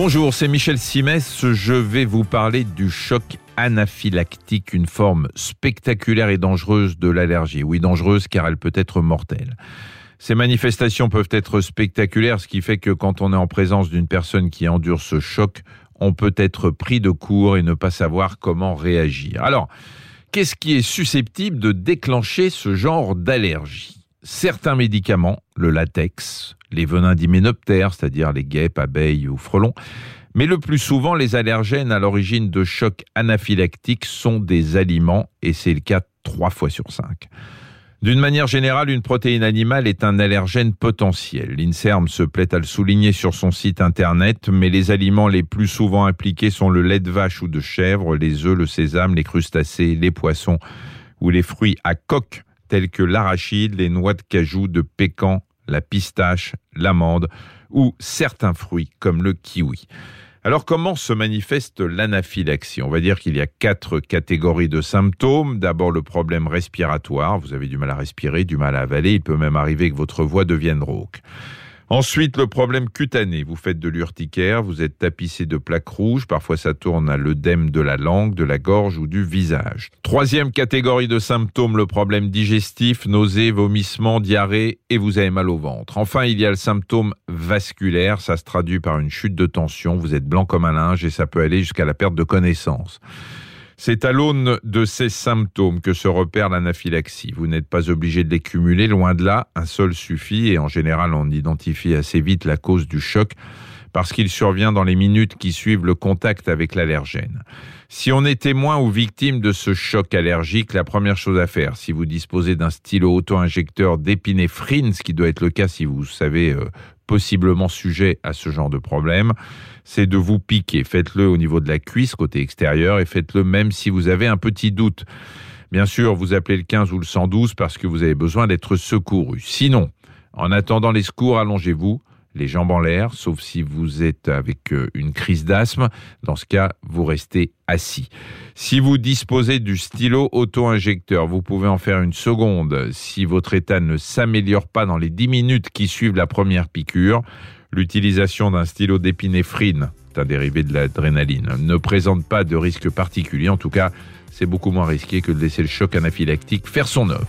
Bonjour, c'est Michel Simès. Je vais vous parler du choc anaphylactique, une forme spectaculaire et dangereuse de l'allergie. Oui, dangereuse car elle peut être mortelle. Ces manifestations peuvent être spectaculaires, ce qui fait que quand on est en présence d'une personne qui endure ce choc, on peut être pris de court et ne pas savoir comment réagir. Alors, qu'est-ce qui est susceptible de déclencher ce genre d'allergie? Certains médicaments, le latex, les venins d'hyménoptères, c'est-à-dire les guêpes, abeilles ou frelons, mais le plus souvent, les allergènes à l'origine de chocs anaphylactiques sont des aliments, et c'est le cas trois fois sur cinq. D'une manière générale, une protéine animale est un allergène potentiel. L'INSERM se plaît à le souligner sur son site internet, mais les aliments les plus souvent impliqués sont le lait de vache ou de chèvre, les œufs, le sésame, les crustacés, les poissons ou les fruits à coque tels que l'arachide, les noix de cajou, de pécan, la pistache, l'amande ou certains fruits comme le kiwi. Alors comment se manifeste l'anaphylaxie? On va dire qu'il y a quatre catégories de symptômes. D'abord le problème respiratoire, vous avez du mal à respirer, du mal à avaler, il peut même arriver que votre voix devienne rauque. Ensuite, le problème cutané. Vous faites de l'urticaire, vous êtes tapissé de plaques rouges, parfois ça tourne à l'œdème de la langue, de la gorge ou du visage. Troisième catégorie de symptômes, le problème digestif, nausées, vomissements, diarrhée et vous avez mal au ventre. Enfin, il y a le symptôme vasculaire, ça se traduit par une chute de tension, vous êtes blanc comme un linge et ça peut aller jusqu'à la perte de connaissance. C'est à l'aune de ces symptômes que se repère l'anaphylaxie. Vous n'êtes pas obligé de les cumuler, loin de là, un seul suffit et en général on identifie assez vite la cause du choc parce qu'il survient dans les minutes qui suivent le contact avec l'allergène. Si on est témoin ou victime de ce choc allergique, la première chose à faire, si vous disposez d'un stylo auto-injecteur d'épinéphrine, ce qui doit être le cas si vous savez euh, possiblement sujet à ce genre de problème, c'est de vous piquer. Faites-le au niveau de la cuisse, côté extérieur, et faites-le même si vous avez un petit doute. Bien sûr, vous appelez le 15 ou le 112 parce que vous avez besoin d'être secouru. Sinon, en attendant les secours, allongez-vous, les jambes en l'air, sauf si vous êtes avec euh, une crise d'asthme. Dans ce cas, vous restez assis. Si vous disposez du stylo auto-injecteur, vous pouvez en faire une seconde. Si votre état ne s'améliore pas dans les 10 minutes qui suivent la première piqûre, l'utilisation d'un stylo d'épinéphrine, un dérivé de l'adrénaline, ne présente pas de risque particulier. En tout cas, c'est beaucoup moins risqué que de laisser le choc anaphylactique faire son œuvre.